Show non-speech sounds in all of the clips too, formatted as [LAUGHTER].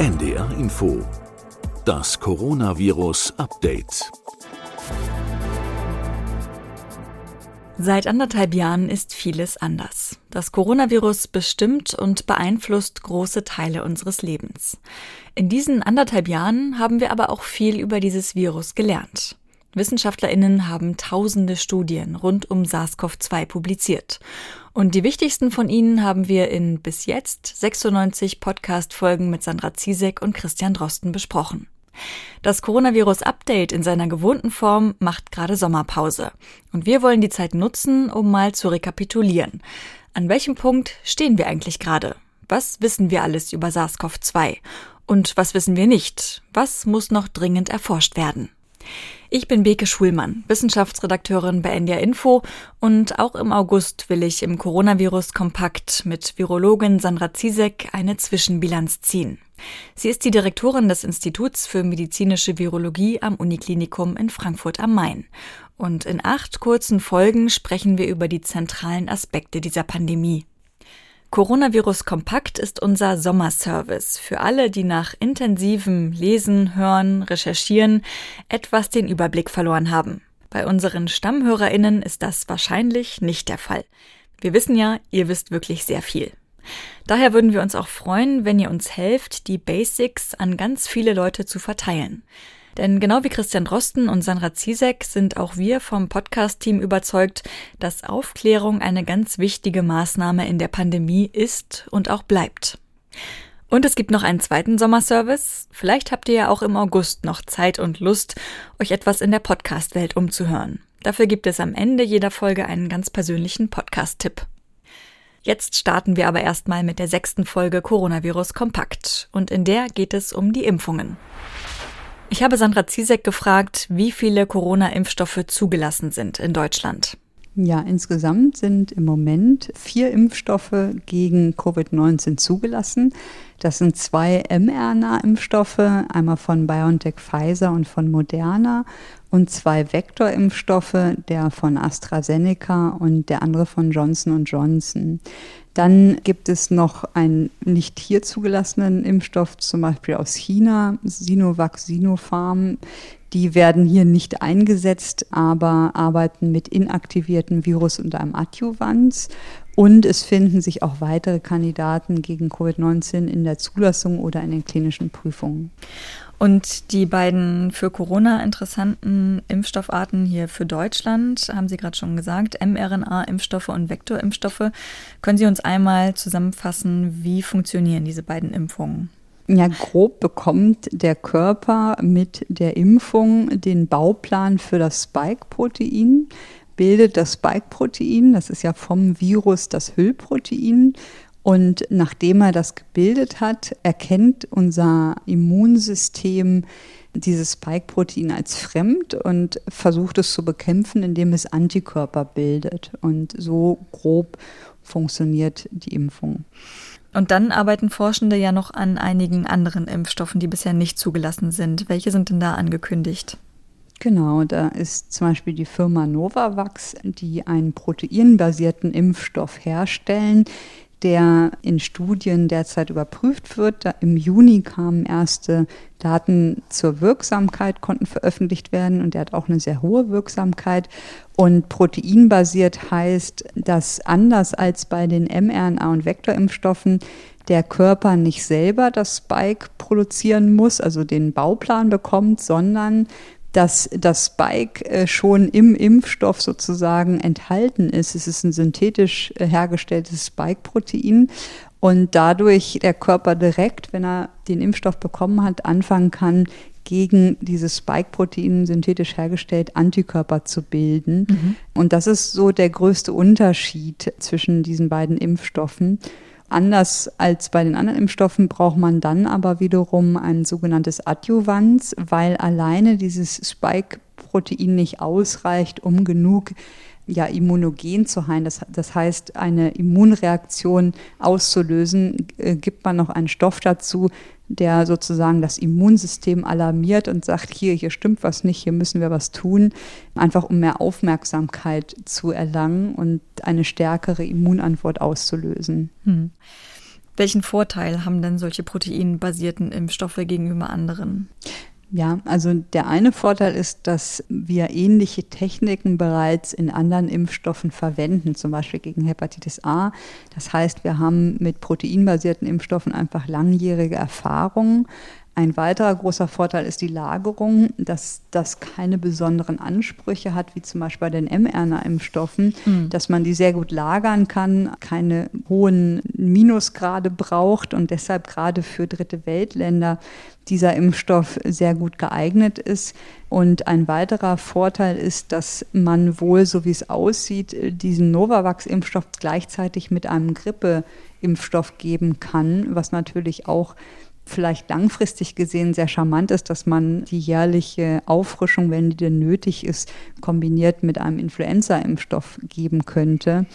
NDR Info. Das Coronavirus Update. Seit anderthalb Jahren ist vieles anders. Das Coronavirus bestimmt und beeinflusst große Teile unseres Lebens. In diesen anderthalb Jahren haben wir aber auch viel über dieses Virus gelernt. Wissenschaftlerinnen haben tausende Studien rund um SARS-CoV-2 publiziert. Und die wichtigsten von ihnen haben wir in bis jetzt 96 Podcast-Folgen mit Sandra Ziesek und Christian Drosten besprochen. Das Coronavirus-Update in seiner gewohnten Form macht gerade Sommerpause. Und wir wollen die Zeit nutzen, um mal zu rekapitulieren. An welchem Punkt stehen wir eigentlich gerade? Was wissen wir alles über SARS-CoV-2? Und was wissen wir nicht? Was muss noch dringend erforscht werden? Ich bin Beke Schulmann, Wissenschaftsredakteurin bei NDR Info und auch im August will ich im Coronavirus-Kompakt mit Virologin Sandra Ziesek eine Zwischenbilanz ziehen. Sie ist die Direktorin des Instituts für medizinische Virologie am Uniklinikum in Frankfurt am Main. Und in acht kurzen Folgen sprechen wir über die zentralen Aspekte dieser Pandemie. Coronavirus Kompakt ist unser Sommerservice für alle, die nach intensivem Lesen, Hören, Recherchieren etwas den Überblick verloren haben. Bei unseren Stammhörerinnen ist das wahrscheinlich nicht der Fall. Wir wissen ja, ihr wisst wirklich sehr viel. Daher würden wir uns auch freuen, wenn ihr uns helft, die Basics an ganz viele Leute zu verteilen. Denn genau wie Christian Drosten und Sandra Ziesek sind auch wir vom Podcast-Team überzeugt, dass Aufklärung eine ganz wichtige Maßnahme in der Pandemie ist und auch bleibt. Und es gibt noch einen zweiten Sommerservice. Vielleicht habt ihr ja auch im August noch Zeit und Lust, euch etwas in der Podcast-Welt umzuhören. Dafür gibt es am Ende jeder Folge einen ganz persönlichen Podcast-Tipp. Jetzt starten wir aber erstmal mit der sechsten Folge Coronavirus Kompakt. Und in der geht es um die Impfungen. Ich habe Sandra Ziesek gefragt, wie viele Corona-Impfstoffe zugelassen sind in Deutschland. Ja, insgesamt sind im Moment vier Impfstoffe gegen Covid-19 zugelassen. Das sind zwei mRNA-Impfstoffe, einmal von BioNTech Pfizer und von Moderna und zwei Vektorimpfstoffe, der von AstraZeneca und der andere von Johnson Johnson. Dann gibt es noch einen nicht hier zugelassenen Impfstoff, zum Beispiel aus China, Sinovac Sinopharm. Die werden hier nicht eingesetzt, aber arbeiten mit inaktivierten Virus und einem Adjuvans. Und es finden sich auch weitere Kandidaten gegen Covid-19 in der Zulassung oder in den klinischen Prüfungen. Und die beiden für Corona interessanten Impfstoffarten hier für Deutschland, haben Sie gerade schon gesagt, mRNA-Impfstoffe und Vektorimpfstoffe. Können Sie uns einmal zusammenfassen, wie funktionieren diese beiden Impfungen? Ja, grob bekommt der Körper mit der Impfung den Bauplan für das Spike-Protein, bildet das Spike-Protein, das ist ja vom Virus das Hüllprotein und nachdem er das gebildet hat, erkennt unser Immunsystem dieses Spike-Protein als fremd und versucht es zu bekämpfen, indem es Antikörper bildet. Und so grob funktioniert die Impfung. Und dann arbeiten Forschende ja noch an einigen anderen Impfstoffen, die bisher nicht zugelassen sind. Welche sind denn da angekündigt? Genau, da ist zum Beispiel die Firma Novavax, die einen proteinbasierten Impfstoff herstellen, der in Studien derzeit überprüft wird. Im Juni kamen erste Daten zur Wirksamkeit, konnten veröffentlicht werden und der hat auch eine sehr hohe Wirksamkeit. Und proteinbasiert heißt, dass anders als bei den mRNA- und Vektorimpfstoffen der Körper nicht selber das Spike produzieren muss, also den Bauplan bekommt, sondern dass das Spike äh, schon im Impfstoff sozusagen enthalten ist. Es ist ein synthetisch äh, hergestelltes Spike-Protein und dadurch der Körper direkt, wenn er den Impfstoff bekommen hat, anfangen kann, gegen dieses Spike-Protein synthetisch hergestellt Antikörper zu bilden. Mhm. Und das ist so der größte Unterschied zwischen diesen beiden Impfstoffen. Anders als bei den anderen Impfstoffen braucht man dann aber wiederum ein sogenanntes Adjuvans, weil alleine dieses Spike-Protein nicht ausreicht, um genug ja, immunogen zu sein. Das, das heißt, eine Immunreaktion auszulösen, äh, gibt man noch einen Stoff dazu, der sozusagen das Immunsystem alarmiert und sagt, hier, hier stimmt was nicht, hier müssen wir was tun, einfach um mehr Aufmerksamkeit zu erlangen und eine stärkere Immunantwort auszulösen. Hm. Welchen Vorteil haben denn solche proteinbasierten Impfstoffe gegenüber anderen? Ja, also der eine Vorteil ist, dass wir ähnliche Techniken bereits in anderen Impfstoffen verwenden, zum Beispiel gegen Hepatitis A. Das heißt, wir haben mit proteinbasierten Impfstoffen einfach langjährige Erfahrungen. Ein weiterer großer Vorteil ist die Lagerung, dass das keine besonderen Ansprüche hat, wie zum Beispiel bei den mRNA-Impfstoffen, mhm. dass man die sehr gut lagern kann, keine hohen Minusgrade braucht und deshalb gerade für dritte Weltländer dieser Impfstoff sehr gut geeignet ist. Und ein weiterer Vorteil ist, dass man wohl, so wie es aussieht, diesen Novavax-Impfstoff gleichzeitig mit einem Grippe-Impfstoff geben kann, was natürlich auch vielleicht langfristig gesehen sehr charmant ist, dass man die jährliche Auffrischung, wenn die denn nötig ist, kombiniert mit einem Influenza-Impfstoff geben könnte.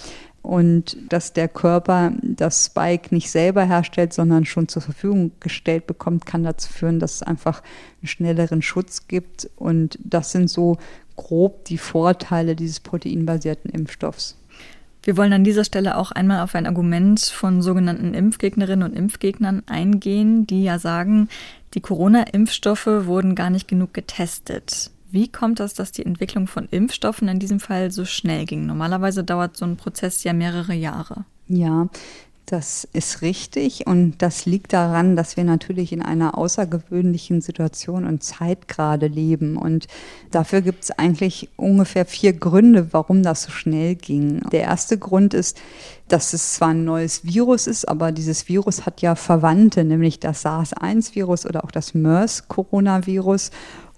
Und dass der Körper das Spike nicht selber herstellt, sondern schon zur Verfügung gestellt bekommt, kann dazu führen, dass es einfach einen schnelleren Schutz gibt. Und das sind so grob die Vorteile dieses proteinbasierten Impfstoffs. Wir wollen an dieser Stelle auch einmal auf ein Argument von sogenannten Impfgegnerinnen und Impfgegnern eingehen, die ja sagen, die Corona-Impfstoffe wurden gar nicht genug getestet. Wie kommt es, dass die Entwicklung von Impfstoffen in diesem Fall so schnell ging? Normalerweise dauert so ein Prozess ja mehrere Jahre. Ja, das ist richtig und das liegt daran, dass wir natürlich in einer außergewöhnlichen Situation und Zeit gerade leben. Und dafür gibt es eigentlich ungefähr vier Gründe, warum das so schnell ging. Der erste Grund ist, dass es zwar ein neues Virus ist, aber dieses Virus hat ja Verwandte, nämlich das SARS-1-Virus oder auch das MERS-Coronavirus.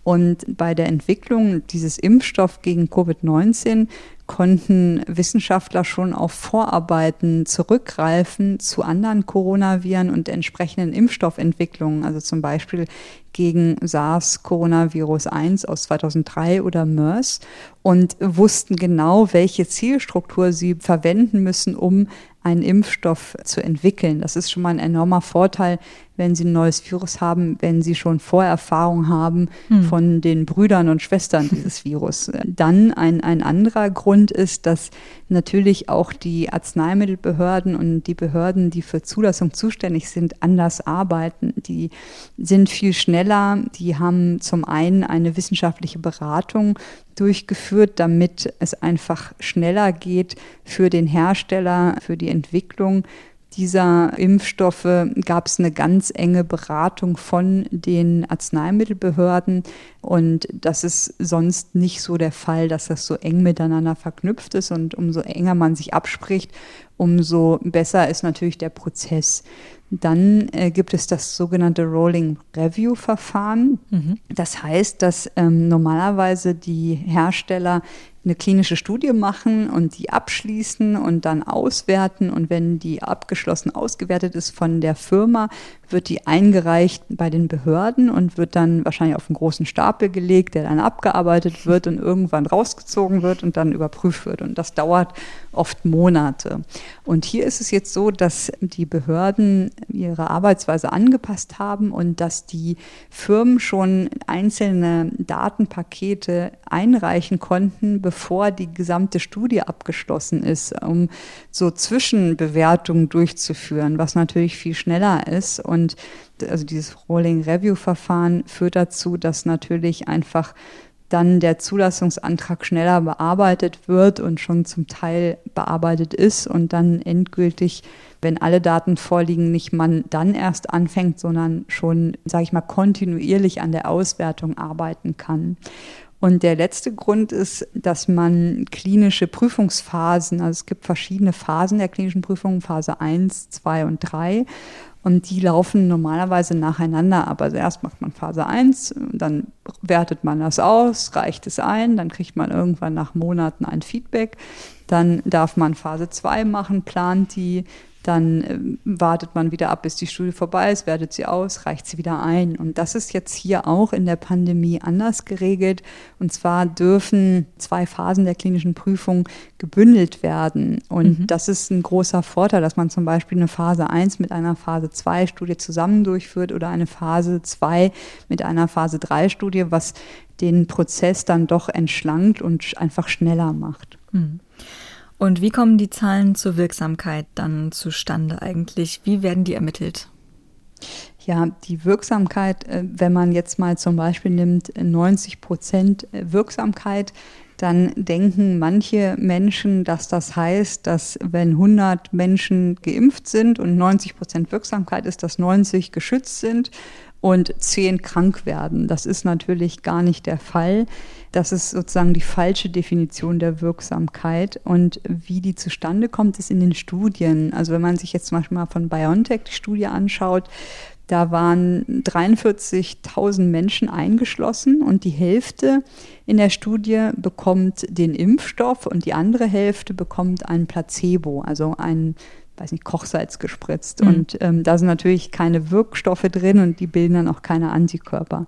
Und bei der Entwicklung dieses Impfstoff gegen Covid-19 konnten Wissenschaftler schon auf Vorarbeiten zurückgreifen zu anderen Coronaviren und entsprechenden Impfstoffentwicklungen, also zum Beispiel gegen SARS-Coronavirus 1 aus 2003 oder MERS und wussten genau, welche Zielstruktur sie verwenden müssen, um einen Impfstoff zu entwickeln. Das ist schon mal ein enormer Vorteil, wenn Sie ein neues Virus haben, wenn Sie schon Vorerfahrung haben hm. von den Brüdern und Schwestern [LAUGHS] dieses Virus. Dann ein, ein anderer Grund ist, dass natürlich auch die Arzneimittelbehörden und die Behörden, die für Zulassung zuständig sind, anders arbeiten. Die sind viel schneller, die haben zum einen eine wissenschaftliche Beratung durchgeführt, damit es einfach schneller geht für den Hersteller, für die Entwicklung dieser Impfstoffe gab es eine ganz enge Beratung von den Arzneimittelbehörden. Und das ist sonst nicht so der Fall, dass das so eng miteinander verknüpft ist. Und umso enger man sich abspricht, umso besser ist natürlich der Prozess. Dann äh, gibt es das sogenannte Rolling Review Verfahren. Mhm. Das heißt, dass ähm, normalerweise die Hersteller eine klinische Studie machen und die abschließen und dann auswerten. Und wenn die abgeschlossen ausgewertet ist von der Firma, wird die eingereicht bei den Behörden und wird dann wahrscheinlich auf einen großen Stapel gelegt, der dann abgearbeitet wird und irgendwann rausgezogen wird und dann überprüft wird. Und das dauert oft Monate. Und hier ist es jetzt so, dass die Behörden ihre Arbeitsweise angepasst haben und dass die Firmen schon einzelne Datenpakete einreichen konnten, bevor die gesamte Studie abgeschlossen ist, um so Zwischenbewertungen durchzuführen, was natürlich viel schneller ist. Und also dieses Rolling Review Verfahren führt dazu, dass natürlich einfach dann der Zulassungsantrag schneller bearbeitet wird und schon zum Teil bearbeitet ist und dann endgültig, wenn alle Daten vorliegen, nicht man dann erst anfängt, sondern schon, sage ich mal, kontinuierlich an der Auswertung arbeiten kann. Und der letzte Grund ist, dass man klinische Prüfungsphasen, also es gibt verschiedene Phasen der klinischen Prüfung, Phase 1, 2 und 3. Und die laufen normalerweise nacheinander ab. Also erst macht man Phase 1, dann wertet man das aus, reicht es ein, dann kriegt man irgendwann nach Monaten ein Feedback. Dann darf man Phase 2 machen, plant die, dann äh, wartet man wieder ab, bis die Studie vorbei ist, wertet sie aus, reicht sie wieder ein. Und das ist jetzt hier auch in der Pandemie anders geregelt. Und zwar dürfen zwei Phasen der klinischen Prüfung gebündelt werden. Und mhm. das ist ein großer Vorteil, dass man zum Beispiel eine Phase 1 mit einer Phase 2 Studie zusammen durchführt oder eine Phase 2 mit einer Phase 3 Studie, was den Prozess dann doch entschlankt und einfach schneller macht. Mhm. Und wie kommen die Zahlen zur Wirksamkeit dann zustande eigentlich? Wie werden die ermittelt? Ja, die Wirksamkeit, äh, wenn man jetzt mal zum Beispiel nimmt 90 Prozent Wirksamkeit, dann denken manche Menschen, dass das heißt, dass wenn 100 Menschen geimpft sind und 90 Prozent Wirksamkeit ist, dass 90 geschützt sind und 10 krank werden. Das ist natürlich gar nicht der Fall. Das ist sozusagen die falsche Definition der Wirksamkeit. Und wie die zustande kommt, ist in den Studien. Also wenn man sich jetzt zum Beispiel mal von BioNTech die Studie anschaut, da waren 43.000 Menschen eingeschlossen und die Hälfte in der Studie bekommt den Impfstoff und die andere Hälfte bekommt ein Placebo, also ein weiß nicht, Kochsalz gespritzt. Mhm. Und ähm, da sind natürlich keine Wirkstoffe drin und die bilden dann auch keine Antikörper.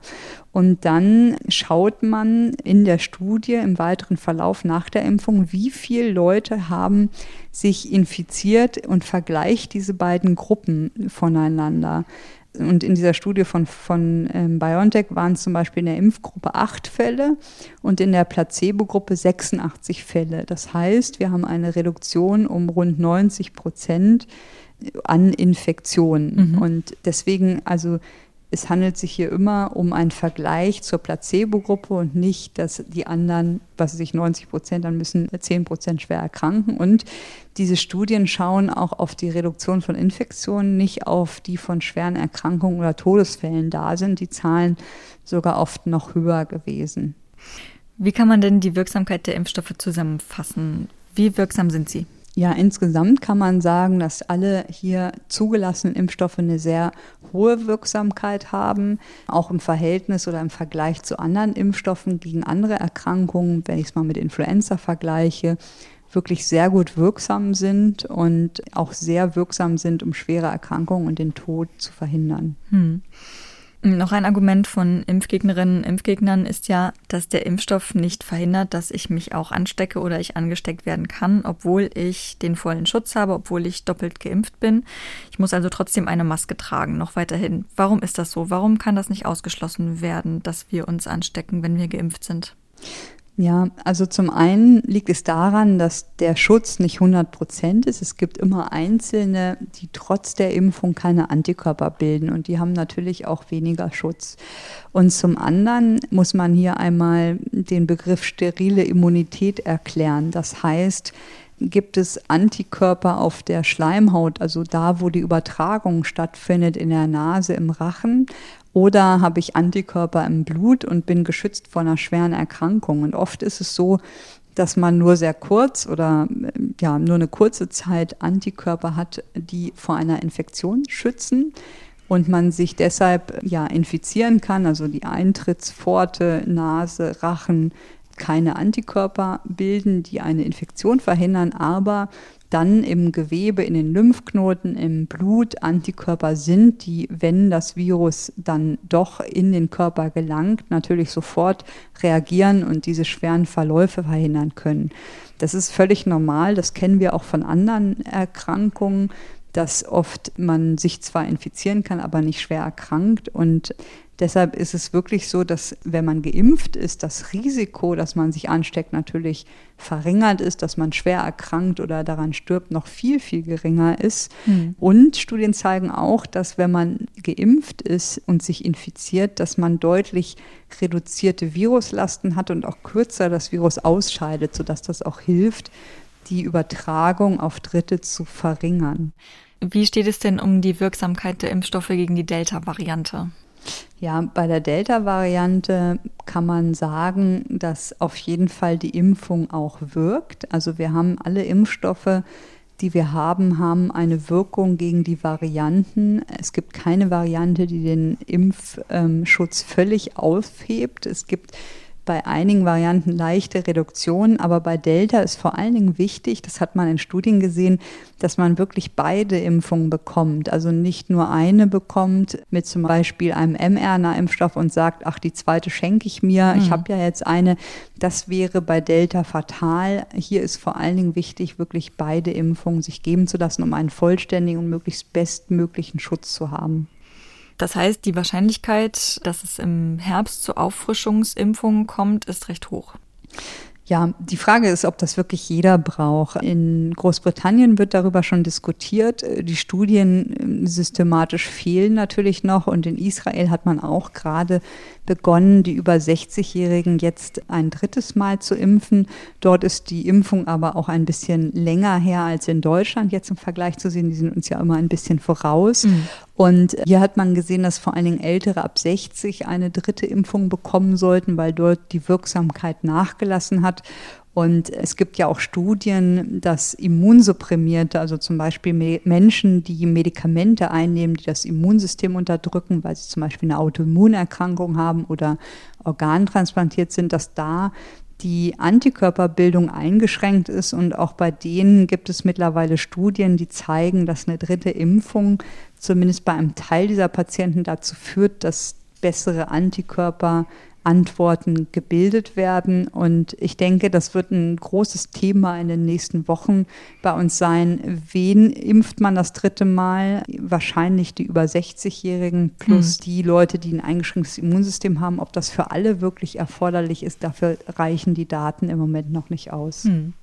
Und dann schaut man in der Studie im weiteren Verlauf nach der Impfung, wie viele Leute haben sich infiziert und vergleicht diese beiden Gruppen voneinander. Und in dieser Studie von, von ähm, BioNTech waren es zum Beispiel in der Impfgruppe acht Fälle und in der Placebo-Gruppe 86 Fälle. Das heißt, wir haben eine Reduktion um rund 90 Prozent an Infektionen. Mhm. Und deswegen, also es handelt sich hier immer um einen Vergleich zur Placebo-Gruppe und nicht, dass die anderen, was sich 90 Prozent, dann müssen 10 Prozent schwer erkranken. Und diese Studien schauen auch auf die Reduktion von Infektionen, nicht auf die von schweren Erkrankungen oder Todesfällen da sind. Die Zahlen sogar oft noch höher gewesen. Wie kann man denn die Wirksamkeit der Impfstoffe zusammenfassen? Wie wirksam sind sie? Ja, insgesamt kann man sagen, dass alle hier zugelassenen Impfstoffe eine sehr hohe Wirksamkeit haben, auch im Verhältnis oder im Vergleich zu anderen Impfstoffen gegen andere Erkrankungen, wenn ich es mal mit Influenza vergleiche, wirklich sehr gut wirksam sind und auch sehr wirksam sind, um schwere Erkrankungen und den Tod zu verhindern. Hm. Noch ein Argument von Impfgegnerinnen und Impfgegnern ist ja, dass der Impfstoff nicht verhindert, dass ich mich auch anstecke oder ich angesteckt werden kann, obwohl ich den vollen Schutz habe, obwohl ich doppelt geimpft bin. Ich muss also trotzdem eine Maske tragen, noch weiterhin. Warum ist das so? Warum kann das nicht ausgeschlossen werden, dass wir uns anstecken, wenn wir geimpft sind? Ja, also zum einen liegt es daran, dass der Schutz nicht 100 Prozent ist. Es gibt immer Einzelne, die trotz der Impfung keine Antikörper bilden und die haben natürlich auch weniger Schutz. Und zum anderen muss man hier einmal den Begriff sterile Immunität erklären. Das heißt, gibt es Antikörper auf der Schleimhaut, also da, wo die Übertragung stattfindet, in der Nase, im Rachen, oder habe ich Antikörper im Blut und bin geschützt vor einer schweren Erkrankung. Und oft ist es so, dass man nur sehr kurz oder ja, nur eine kurze Zeit Antikörper hat, die vor einer Infektion schützen und man sich deshalb ja infizieren kann, also die Eintrittspforte, Nase, Rachen keine Antikörper bilden, die eine Infektion verhindern, aber dann im Gewebe, in den Lymphknoten, im Blut Antikörper sind, die, wenn das Virus dann doch in den Körper gelangt, natürlich sofort reagieren und diese schweren Verläufe verhindern können. Das ist völlig normal, das kennen wir auch von anderen Erkrankungen, dass oft man sich zwar infizieren kann, aber nicht schwer erkrankt und Deshalb ist es wirklich so, dass wenn man geimpft ist, das Risiko, dass man sich ansteckt, natürlich verringert ist, dass man schwer erkrankt oder daran stirbt, noch viel, viel geringer ist. Mhm. Und Studien zeigen auch, dass wenn man geimpft ist und sich infiziert, dass man deutlich reduzierte Viruslasten hat und auch kürzer das Virus ausscheidet, sodass das auch hilft, die Übertragung auf Dritte zu verringern. Wie steht es denn um die Wirksamkeit der Impfstoffe gegen die Delta-Variante? Ja, bei der Delta-Variante kann man sagen, dass auf jeden Fall die Impfung auch wirkt. Also wir haben alle Impfstoffe, die wir haben, haben eine Wirkung gegen die Varianten. Es gibt keine Variante, die den Impfschutz völlig aufhebt. Es gibt bei einigen Varianten leichte Reduktionen, aber bei Delta ist vor allen Dingen wichtig, das hat man in Studien gesehen, dass man wirklich beide Impfungen bekommt. Also nicht nur eine bekommt mit zum Beispiel einem mRNA-Impfstoff und sagt, ach, die zweite schenke ich mir, mhm. ich habe ja jetzt eine. Das wäre bei Delta fatal. Hier ist vor allen Dingen wichtig, wirklich beide Impfungen sich geben zu lassen, um einen vollständigen und möglichst bestmöglichen Schutz zu haben. Das heißt, die Wahrscheinlichkeit, dass es im Herbst zu Auffrischungsimpfungen kommt, ist recht hoch. Ja, die Frage ist, ob das wirklich jeder braucht. In Großbritannien wird darüber schon diskutiert. Die Studien ähm, systematisch fehlen natürlich noch und in Israel hat man auch gerade begonnen, die über 60-Jährigen jetzt ein drittes Mal zu impfen. Dort ist die Impfung aber auch ein bisschen länger her als in Deutschland jetzt im Vergleich zu sehen. Die sind uns ja immer ein bisschen voraus. Mhm. Und hier hat man gesehen, dass vor allen Dingen Ältere ab 60 eine dritte Impfung bekommen sollten, weil dort die Wirksamkeit nachgelassen hat. Und es gibt ja auch Studien, dass Immunsupprimierte, also zum Beispiel Menschen, die Medikamente einnehmen, die das Immunsystem unterdrücken, weil sie zum Beispiel eine Autoimmunerkrankung haben oder organtransplantiert sind, dass da die Antikörperbildung eingeschränkt ist. Und auch bei denen gibt es mittlerweile Studien, die zeigen, dass eine dritte Impfung zumindest bei einem Teil dieser Patienten dazu führt, dass bessere Antikörper Antworten gebildet werden. Und ich denke, das wird ein großes Thema in den nächsten Wochen bei uns sein. Wen impft man das dritte Mal? Wahrscheinlich die über 60-Jährigen plus hm. die Leute, die ein eingeschränktes Immunsystem haben. Ob das für alle wirklich erforderlich ist, dafür reichen die Daten im Moment noch nicht aus. Hm.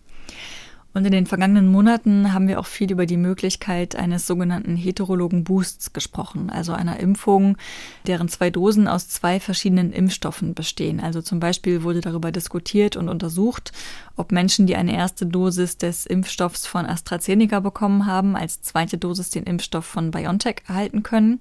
Und in den vergangenen Monaten haben wir auch viel über die Möglichkeit eines sogenannten heterologen Boosts gesprochen, also einer Impfung, deren zwei Dosen aus zwei verschiedenen Impfstoffen bestehen. Also zum Beispiel wurde darüber diskutiert und untersucht, ob Menschen, die eine erste Dosis des Impfstoffs von AstraZeneca bekommen haben, als zweite Dosis den Impfstoff von BioNTech erhalten können.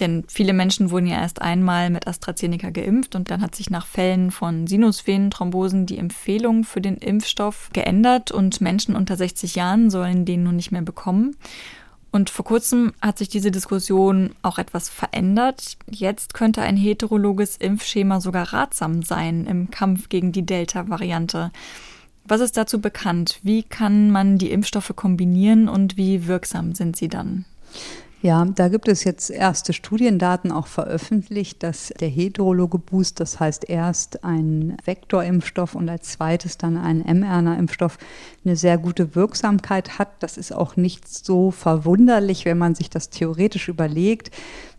Denn viele Menschen wurden ja erst einmal mit AstraZeneca geimpft und dann hat sich nach Fällen von Sinusvenenthrombosen die Empfehlung für den Impfstoff geändert und Menschen unter 60 Jahren sollen den nun nicht mehr bekommen. Und vor kurzem hat sich diese Diskussion auch etwas verändert. Jetzt könnte ein heterologes Impfschema sogar ratsam sein im Kampf gegen die Delta-Variante. Was ist dazu bekannt? Wie kann man die Impfstoffe kombinieren und wie wirksam sind sie dann? Ja, da gibt es jetzt erste Studiendaten auch veröffentlicht, dass der heterologe Boost, das heißt erst ein Vektorimpfstoff und als zweites dann ein mRNA-Impfstoff, eine sehr gute Wirksamkeit hat. Das ist auch nicht so verwunderlich, wenn man sich das theoretisch überlegt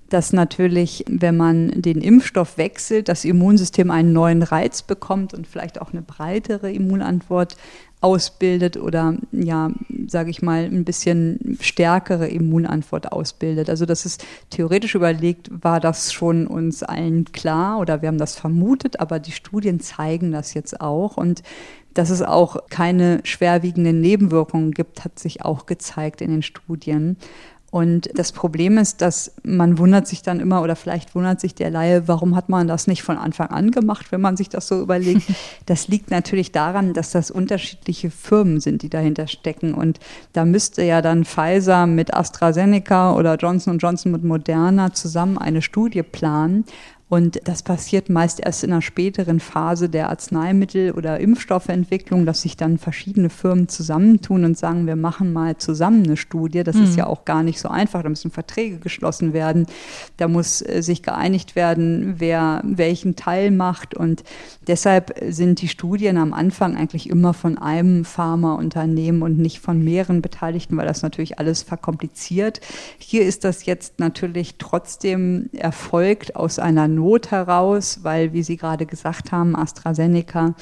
dass natürlich, wenn man den Impfstoff wechselt, das Immunsystem einen neuen Reiz bekommt und vielleicht auch eine breitere Immunantwort ausbildet oder ja, sage ich mal, ein bisschen stärkere Immunantwort ausbildet. Also das ist theoretisch überlegt, war das schon uns allen klar oder wir haben das vermutet, aber die Studien zeigen das jetzt auch und dass es auch keine schwerwiegenden Nebenwirkungen gibt, hat sich auch gezeigt in den Studien. Und das Problem ist, dass man wundert sich dann immer, oder vielleicht wundert sich der Laie, warum hat man das nicht von Anfang an gemacht, wenn man sich das so überlegt. [LAUGHS] Das liegt natürlich daran, dass das unterschiedliche Firmen sind, die dahinter stecken. Und da müsste ja dann Pfizer mit AstraZeneca oder Johnson Johnson mit Moderna zusammen eine Studie planen. Und das passiert meist erst in einer späteren Phase der Arzneimittel- oder Impfstoffentwicklung, dass sich dann verschiedene Firmen zusammentun und sagen, wir machen mal zusammen eine Studie. Das mhm. ist ja auch gar nicht so einfach. Da müssen Verträge geschlossen werden. Da muss äh, sich geeinigt werden, wer welchen Teil macht. Und deshalb sind die Studien am Anfang eigentlich immer von einem Pharmaunternehmen und nicht von mehreren Beteiligten, weil das natürlich alles verkompliziert. Hier ist das jetzt natürlich trotzdem erfolgt aus einer Not heraus, weil, wie Sie gerade gesagt haben, AstraZeneca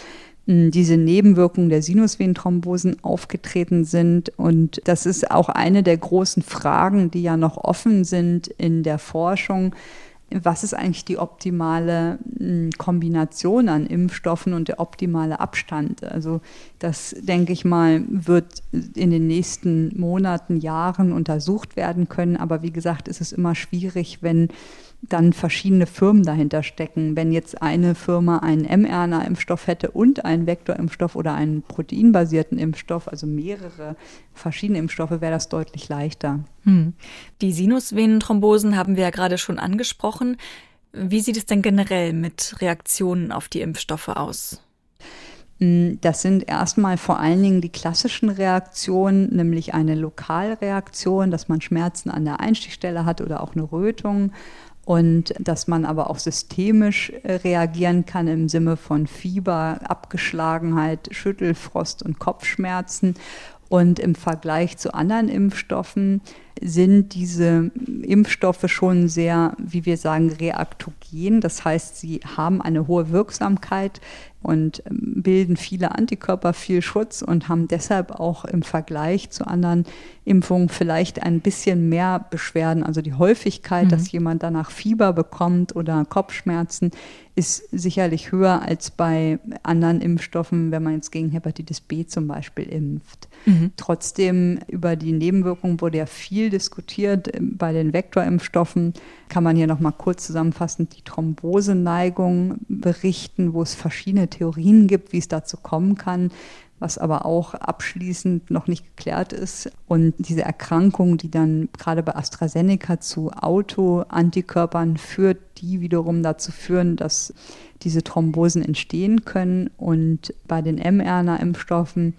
hm, diese Nebenwirkungen der Sinusvenenthrombosen aufgetreten sind. Und das ist auch eine der großen Fragen, die ja noch offen sind in der Forschung. Was ist eigentlich die optimale hm, Kombination an Impfstoffen und der optimale Abstand? Also das, denke ich mal, wird in den nächsten Monaten, Jahren untersucht werden können. Aber wie gesagt, ist es immer schwierig, wenn dann verschiedene Firmen dahinter stecken. Wenn jetzt eine Firma einen mRNA-Impfstoff hätte und einen Vektorimpfstoff oder einen proteinbasierten Impfstoff, also mehrere verschiedene Impfstoffe, wäre das deutlich leichter. Hm. Die Sinusvenenthrombosen haben wir ja gerade schon angesprochen. Wie sieht es denn generell mit Reaktionen auf die Impfstoffe aus? Hm, das sind erstmal vor allen Dingen die klassischen Reaktionen, nämlich eine Lokalreaktion, dass man Schmerzen an der Einstichstelle hat oder auch eine Rötung und dass man aber auch systemisch äh, reagieren kann im Sinne von Fieber, Abgeschlagenheit, Schüttelfrost und Kopfschmerzen. Und im Vergleich zu anderen Impfstoffen sind diese Impfstoffe schon sehr, wie wir sagen, reaktogen. Das heißt, sie haben eine hohe Wirksamkeit und ähm, bilden viele Antikörper, viel Schutz und haben deshalb auch im Vergleich zu anderen Impfungen vielleicht ein bisschen mehr Beschwerden. Also die Häufigkeit, mhm. dass jemand danach Fieber bekommt oder Kopfschmerzen, ist sicherlich höher als bei anderen Impfstoffen, wenn man jetzt gegen Hepatitis B zum Beispiel impft. Mhm. Trotzdem über die Nebenwirkungen wurde ja viel diskutiert. Bei den Vektorimpfstoffen kann man hier nochmal kurz zusammenfassend die Thromboseneigung berichten, wo es verschiedene Theorien gibt, wie es dazu kommen kann was aber auch abschließend noch nicht geklärt ist. Und diese Erkrankung, die dann gerade bei AstraZeneca zu Autoantikörpern führt, die wiederum dazu führen, dass diese Thrombosen entstehen können. Und bei den mRNA-Impfstoffen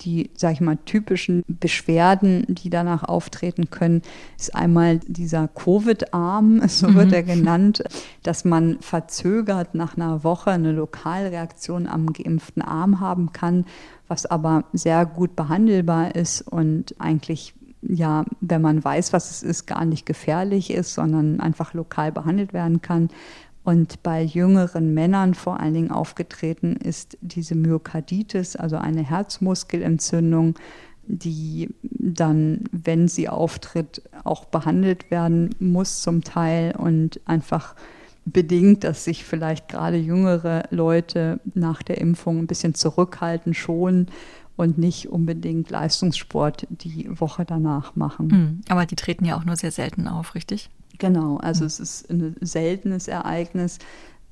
die, sag ich mal, typischen Beschwerden, die danach auftreten können, ist einmal dieser Covid-Arm, [LAUGHS] so wird mhm. er genannt, dass man verzögert nach einer Woche eine Lokalreaktion am geimpften Arm haben kann, was aber sehr gut behandelbar ist und eigentlich ja, wenn man weiß, was es ist, gar nicht gefährlich ist, sondern einfach lokal behandelt werden kann. Und bei jüngeren Männern vor allen Dingen aufgetreten ist diese Myokarditis, also eine Herzmuskelentzündung, die dann, wenn sie auftritt, auch behandelt werden muss zum Teil und einfach bedingt, dass sich vielleicht gerade jüngere Leute nach der Impfung ein bisschen zurückhalten, schon und nicht unbedingt Leistungssport die Woche danach machen. Hm, aber die treten ja auch nur sehr selten auf, richtig? Genau, also mhm. es ist ein seltenes Ereignis,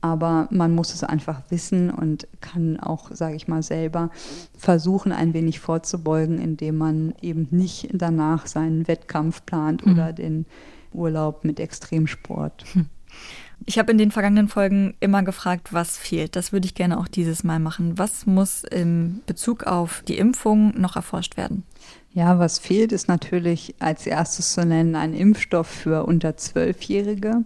aber man muss es einfach wissen und kann auch, sage ich mal, selber versuchen, ein wenig vorzubeugen, indem man eben nicht danach seinen Wettkampf plant mhm. oder den Urlaub mit Extremsport. Hm. Ich habe in den vergangenen Folgen immer gefragt, was fehlt. Das würde ich gerne auch dieses Mal machen. Was muss im Bezug auf die Impfung noch erforscht werden? Ja, was fehlt, ist natürlich als erstes zu nennen ein Impfstoff für unter Zwölfjährige.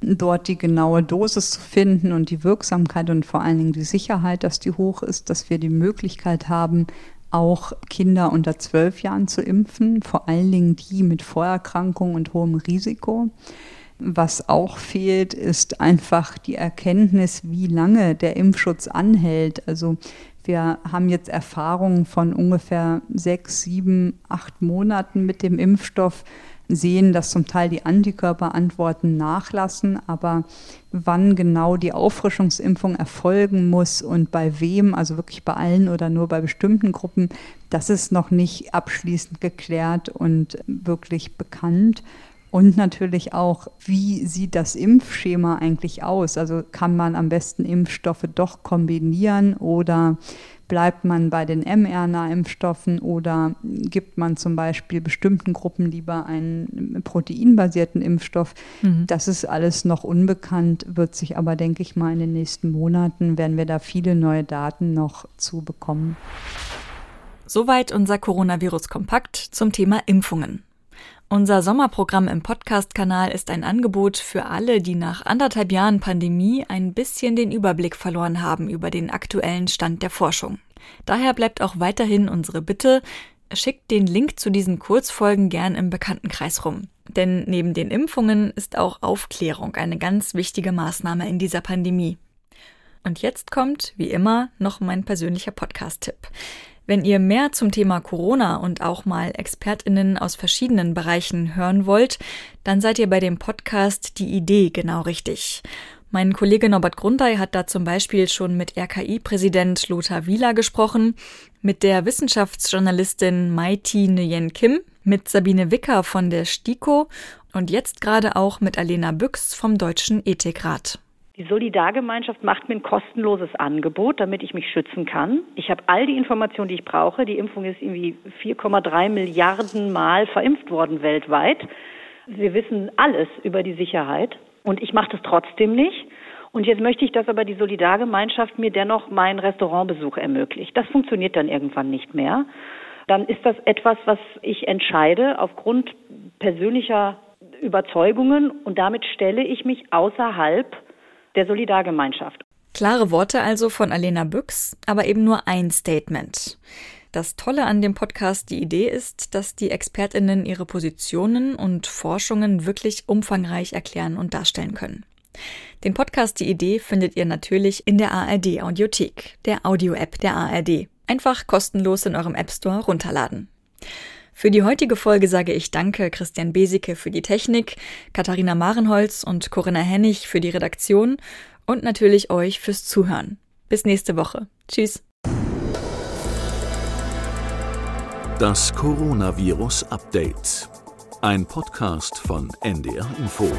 Dort die genaue Dosis zu finden und die Wirksamkeit und vor allen Dingen die Sicherheit, dass die hoch ist, dass wir die Möglichkeit haben, auch Kinder unter zwölf Jahren zu impfen, vor allen Dingen die mit Vorerkrankungen und hohem Risiko. Was auch fehlt, ist einfach die Erkenntnis, wie lange der Impfschutz anhält. Also wir haben jetzt Erfahrungen von ungefähr sechs, sieben, acht Monaten mit dem Impfstoff, sehen, dass zum Teil die Antikörperantworten nachlassen, aber wann genau die Auffrischungsimpfung erfolgen muss und bei wem, also wirklich bei allen oder nur bei bestimmten Gruppen, das ist noch nicht abschließend geklärt und wirklich bekannt. Und natürlich auch, wie sieht das Impfschema eigentlich aus? Also kann man am besten Impfstoffe doch kombinieren oder bleibt man bei den mRNA-Impfstoffen oder gibt man zum Beispiel bestimmten Gruppen lieber einen proteinbasierten Impfstoff? Mhm. Das ist alles noch unbekannt, wird sich aber, denke ich mal, in den nächsten Monaten werden wir da viele neue Daten noch zu bekommen. Soweit unser Coronavirus-Kompakt zum Thema Impfungen. Unser Sommerprogramm im Podcast-Kanal ist ein Angebot für alle, die nach anderthalb Jahren Pandemie ein bisschen den Überblick verloren haben über den aktuellen Stand der Forschung. Daher bleibt auch weiterhin unsere Bitte, schickt den Link zu diesen Kurzfolgen gern im Bekanntenkreis rum. Denn neben den Impfungen ist auch Aufklärung eine ganz wichtige Maßnahme in dieser Pandemie. Und jetzt kommt, wie immer, noch mein persönlicher Podcast-Tipp. Wenn ihr mehr zum Thema Corona und auch mal Expertinnen aus verschiedenen Bereichen hören wollt, dann seid ihr bei dem Podcast Die Idee genau richtig. Mein Kollege Norbert Grundei hat da zum Beispiel schon mit RKI-Präsident Lothar Wieler gesprochen, mit der Wissenschaftsjournalistin Maiti Nguyen Kim, mit Sabine Wicker von der STIKO und jetzt gerade auch mit Alena Büchs vom Deutschen Ethikrat. Die Solidargemeinschaft macht mir ein kostenloses Angebot, damit ich mich schützen kann. Ich habe all die Informationen, die ich brauche. Die Impfung ist irgendwie 4,3 Milliarden Mal verimpft worden weltweit. Wir wissen alles über die Sicherheit und ich mache das trotzdem nicht. Und jetzt möchte ich, dass aber die Solidargemeinschaft mir dennoch meinen Restaurantbesuch ermöglicht. Das funktioniert dann irgendwann nicht mehr. Dann ist das etwas, was ich entscheide aufgrund persönlicher Überzeugungen und damit stelle ich mich außerhalb der Solidargemeinschaft. Klare Worte also von Alena Büchs, aber eben nur ein Statement. Das Tolle an dem Podcast Die Idee ist, dass die Expertinnen ihre Positionen und Forschungen wirklich umfangreich erklären und darstellen können. Den Podcast Die Idee findet ihr natürlich in der ARD Audiothek, der Audio-App der ARD. Einfach kostenlos in eurem App Store runterladen. Für die heutige Folge sage ich Danke Christian Besicke für die Technik, Katharina Marenholz und Corinna Hennig für die Redaktion und natürlich euch fürs Zuhören. Bis nächste Woche. Tschüss. Das Coronavirus Update. Ein Podcast von NDR Info.